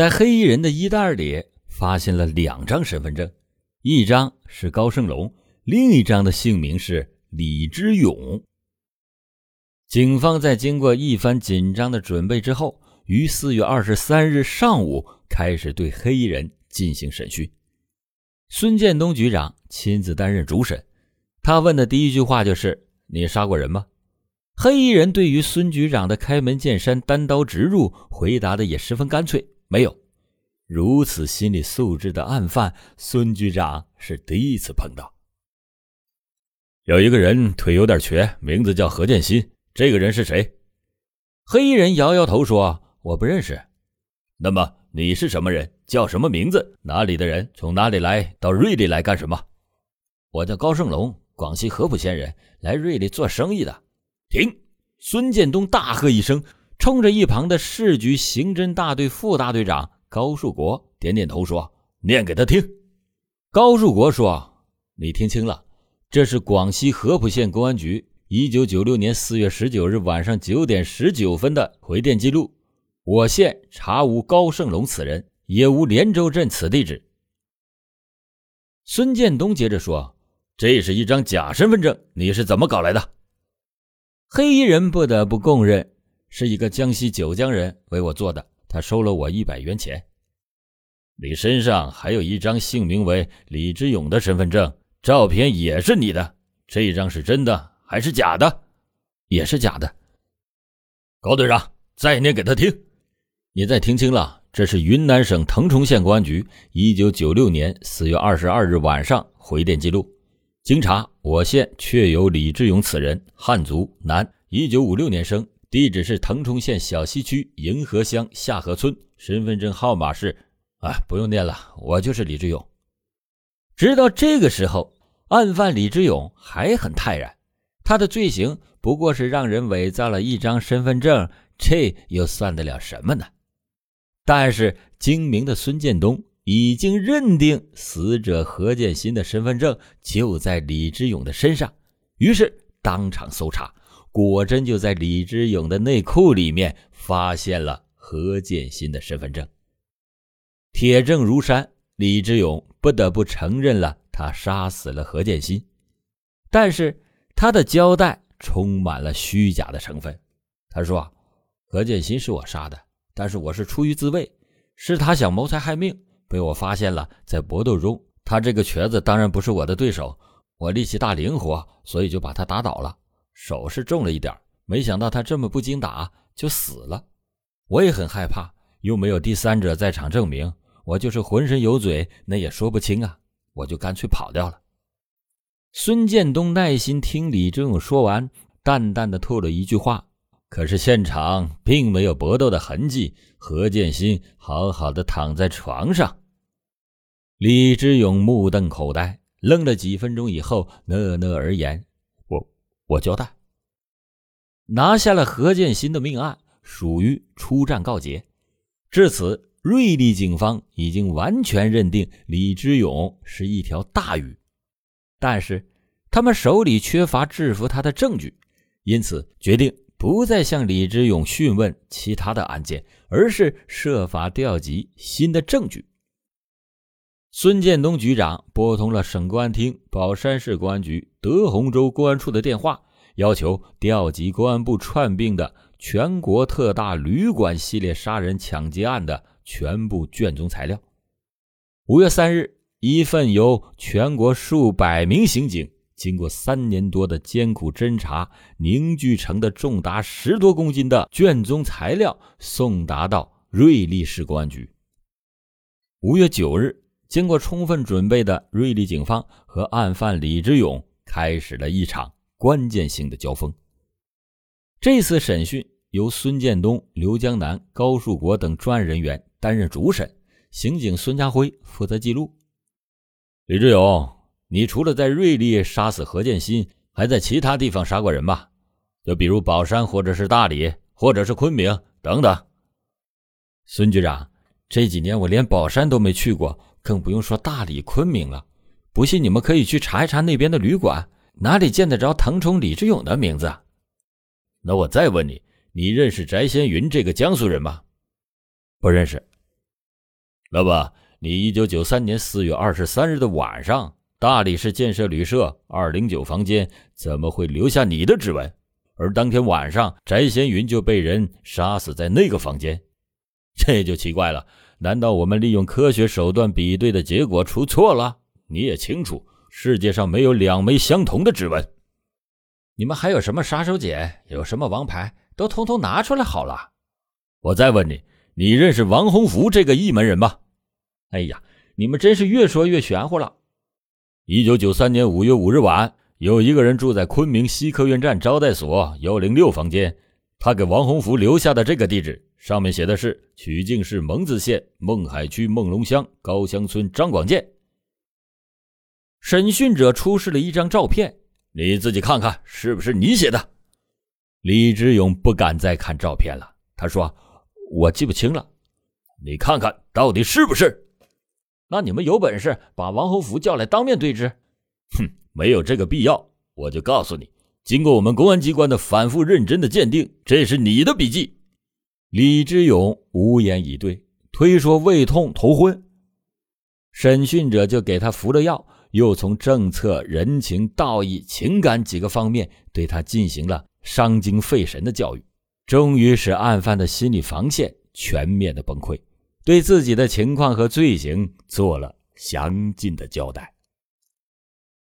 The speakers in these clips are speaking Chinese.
在黑衣人的衣袋里发现了两张身份证，一张是高胜龙，另一张的姓名是李之勇。警方在经过一番紧张的准备之后，于四月二十三日上午开始对黑衣人进行审讯。孙建东局长亲自担任主审，他问的第一句话就是：“你杀过人吗？”黑衣人对于孙局长的开门见山、单刀直入回答的也十分干脆：“没有。”如此心理素质的案犯，孙局长是第一次碰到。有一个人腿有点瘸，名字叫何建新，这个人是谁？黑衣人摇摇头说：“我不认识。”那么你是什么人？叫什么名字？哪里的人？从哪里来到瑞丽来干什么？我叫高胜龙，广西合浦县人，来瑞丽做生意的。停！孙建东大喝一声，冲着一旁的市局刑侦大队副大队长高树国点点头说：“念给他听。”高树国说：“你听清了，这是广西合浦县公安局一九九六年四月十九日晚上九点十九分的回电记录。我县查无高胜龙此人，也无连州镇此地址。”孙建东接着说：“这是一张假身份证，你是怎么搞来的？”黑衣人不得不供认，是一个江西九江人为我做的。他收了我一百元钱。你身上还有一张姓名为李志勇的身份证，照片也是你的。这张是真的还是假的？也是假的。高队长，再念给他听。你再听清了，这是云南省腾冲县公安局一九九六年四月二十二日晚上回电记录。经查，我县确有李志勇此人，汉族，男，一九五六年生，地址是腾冲县小西区银河乡下河村，身份证号码是……啊，不用念了，我就是李志勇。直到这个时候，案犯李志勇还很泰然，他的罪行不过是让人伪造了一张身份证，这又算得了什么呢？但是精明的孙建东。已经认定死者何建新的身份证就在李志勇的身上，于是当场搜查，果真就在李之勇的内裤里面发现了何建新的身份证。铁证如山，李之勇不得不承认了他杀死了何建新，但是他的交代充满了虚假的成分。他说：“何建新是我杀的，但是我是出于自卫，是他想谋财害命。”被我发现了，在搏斗中，他这个瘸子当然不是我的对手。我力气大灵活，所以就把他打倒了。手是重了一点，没想到他这么不经打就死了。我也很害怕，又没有第三者在场证明，我就是浑身有嘴，那也说不清啊。我就干脆跑掉了。孙建东耐心听李志勇说完，淡淡的吐了一句话：“可是现场并没有搏斗的痕迹，何建新好好的躺在床上。”李志勇目瞪口呆，愣了几分钟以后，讷讷而言：“我交代，拿下了何建新的命案，属于出战告捷。至此，瑞丽警方已经完全认定李之勇是一条大鱼，但是他们手里缺乏制服他的证据，因此决定不再向李之勇讯问其他的案件，而是设法调集新的证据。”孙建东局长拨通了省公安厅宝山市公安局德宏州公安处的电话，要求调集公安部串并的全国特大旅馆系列杀人抢劫案的全部卷宗材料。五月三日，一份由全国数百名刑警经过三年多的艰苦侦查凝聚成的重达十多公斤的卷宗材料送达到瑞丽市公安局。五月九日。经过充分准备的瑞丽警方和案犯李志勇开始了一场关键性的交锋。这次审讯由孙建东、刘江南、高树国等专案人员担任主审，刑警孙家辉负责记录。李志勇，你除了在瑞丽杀死何建新，还在其他地方杀过人吧？就比如宝山，或者是大理，或者是昆明等等。孙局长，这几年我连宝山都没去过。更不用说大理、昆明了。不信你们可以去查一查那边的旅馆，哪里见得着腾冲李志勇的名字？那我再问你，你认识翟先云这个江苏人吗？不认识。老板，你一九九三年四月二十三日的晚上，大理市建设旅社二零九房间怎么会留下你的指纹？而当天晚上，翟先云就被人杀死在那个房间，这就奇怪了。难道我们利用科学手段比对的结果出错了？你也清楚，世界上没有两枚相同的指纹。你们还有什么杀手锏？有什么王牌？都通通拿出来好了。我再问你，你认识王洪福这个一门人吗？哎呀，你们真是越说越玄乎了。一九九三年五月五日晚，有一个人住在昆明西客运站招待所幺零六房间，他给王洪福留下的这个地址上面写的是曲靖市蒙自县孟海区孟龙乡高乡村张广建。审讯者出示了一张照片，你自己看看是不是你写的？李志勇不敢再看照片了，他说：“我记不清了，你看看到底是不是？那你们有本事把王洪福叫来当面对质。”哼，没有这个必要。我就告诉你，经过我们公安机关的反复认真的鉴定，这是你的笔记。李志勇无言以对，推说胃痛头昏。审讯者就给他服了药。又从政策、人情、道义、情感几个方面对他进行了伤筋费神的教育，终于使案犯的心理防线全面的崩溃，对自己的情况和罪行做了详尽的交代。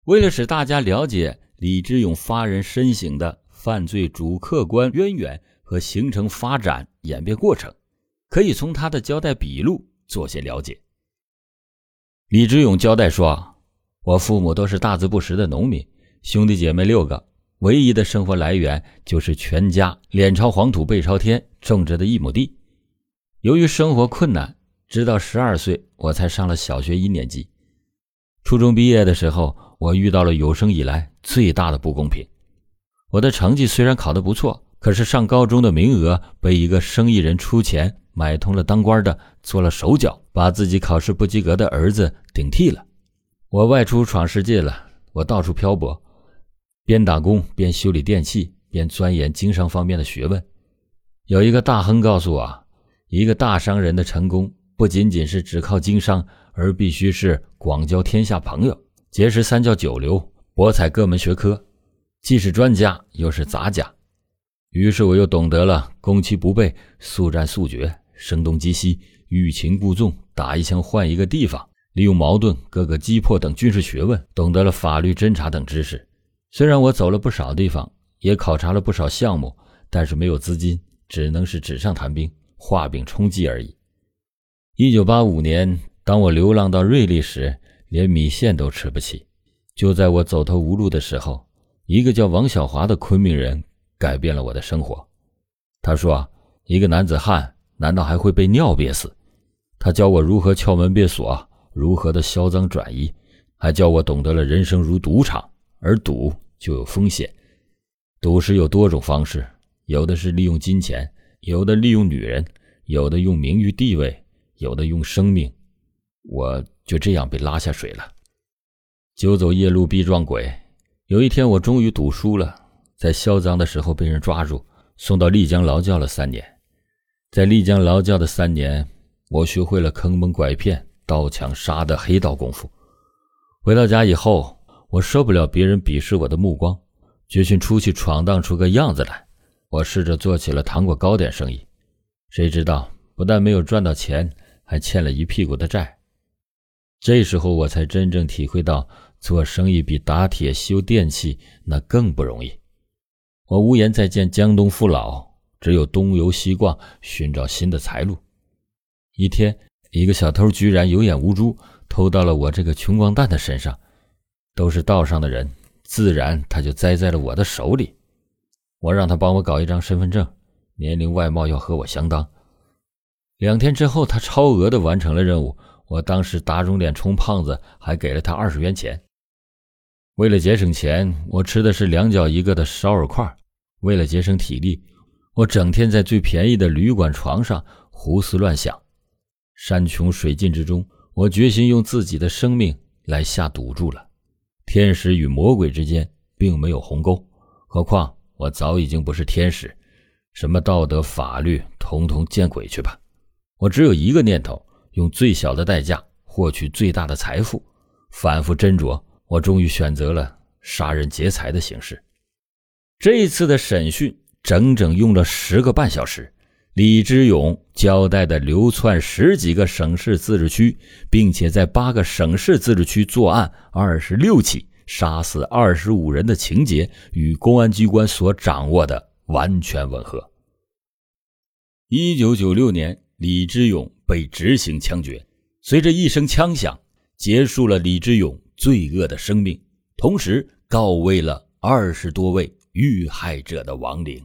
为了使大家了解李志勇发人深省的犯罪主客观渊源和形成发展演变过程，可以从他的交代笔录做些了解。李志勇交代说。我父母都是大字不识的农民，兄弟姐妹六个，唯一的生活来源就是全家脸朝黄土背朝天种植的一亩地。由于生活困难，直到十二岁我才上了小学一年级。初中毕业的时候，我遇到了有生以来最大的不公平。我的成绩虽然考得不错，可是上高中的名额被一个生意人出钱买通了，当官的做了手脚，把自己考试不及格的儿子顶替了。我外出闯世界了，我到处漂泊，边打工边修理电器，边钻研经商方面的学问。有一个大亨告诉我，一个大商人的成功不仅仅是只靠经商，而必须是广交天下朋友，结识三教九流，博采各门学科，既是专家又是杂家。于是我又懂得了攻其不备、速战速决、声东击西、欲擒故纵、打一枪换一个地方。利用矛盾、各个击破等军事学问，懂得了法律侦查等知识。虽然我走了不少地方，也考察了不少项目，但是没有资金，只能是纸上谈兵、画饼充饥而已。一九八五年，当我流浪到瑞丽时，连米线都吃不起。就在我走投无路的时候，一个叫王小华的昆明人改变了我的生活。他说：“一个男子汉难道还会被尿憋死？”他教我如何撬门别锁。如何的销赃转移，还教我懂得了人生如赌场，而赌就有风险。赌石有多种方式，有的是利用金钱，有的利用女人，有的用名誉地位，有的用生命。我就这样被拉下水了。久走夜路必撞鬼。有一天，我终于赌输了，在销赃的时候被人抓住，送到丽江劳教了三年。在丽江劳教的三年，我学会了坑蒙拐骗。刀枪杀的黑道功夫。回到家以后，我受不了别人鄙视我的目光，决心出去闯荡出个样子来。我试着做起了糖果糕点生意，谁知道不但没有赚到钱，还欠了一屁股的债。这时候我才真正体会到，做生意比打铁修电器那更不容易。我无颜再见江东父老，只有东游西逛，寻找新的财路。一天。一个小偷居然有眼无珠，偷到了我这个穷光蛋的身上。都是道上的人，自然他就栽在了我的手里。我让他帮我搞一张身份证，年龄外貌要和我相当。两天之后，他超额的完成了任务。我当时打肿脸充胖子，还给了他二十元钱。为了节省钱，我吃的是两角一个的烧饵块。为了节省体力，我整天在最便宜的旅馆床上胡思乱想。山穷水尽之中，我决心用自己的生命来下赌注了。天使与魔鬼之间并没有鸿沟，何况我早已经不是天使，什么道德法律，统统见鬼去吧！我只有一个念头：用最小的代价获取最大的财富。反复斟酌，我终于选择了杀人劫财的形式。这一次的审讯整整用了十个半小时，李之勇交代的流窜十几个省市自治区，并且在八个省市自治区作案二十六起，杀死二十五人的情节，与公安机关所掌握的完全吻合。一九九六年，李之勇被执行枪决，随着一声枪响。结束了李之勇罪恶的生命，同时告慰了二十多位遇害者的亡灵。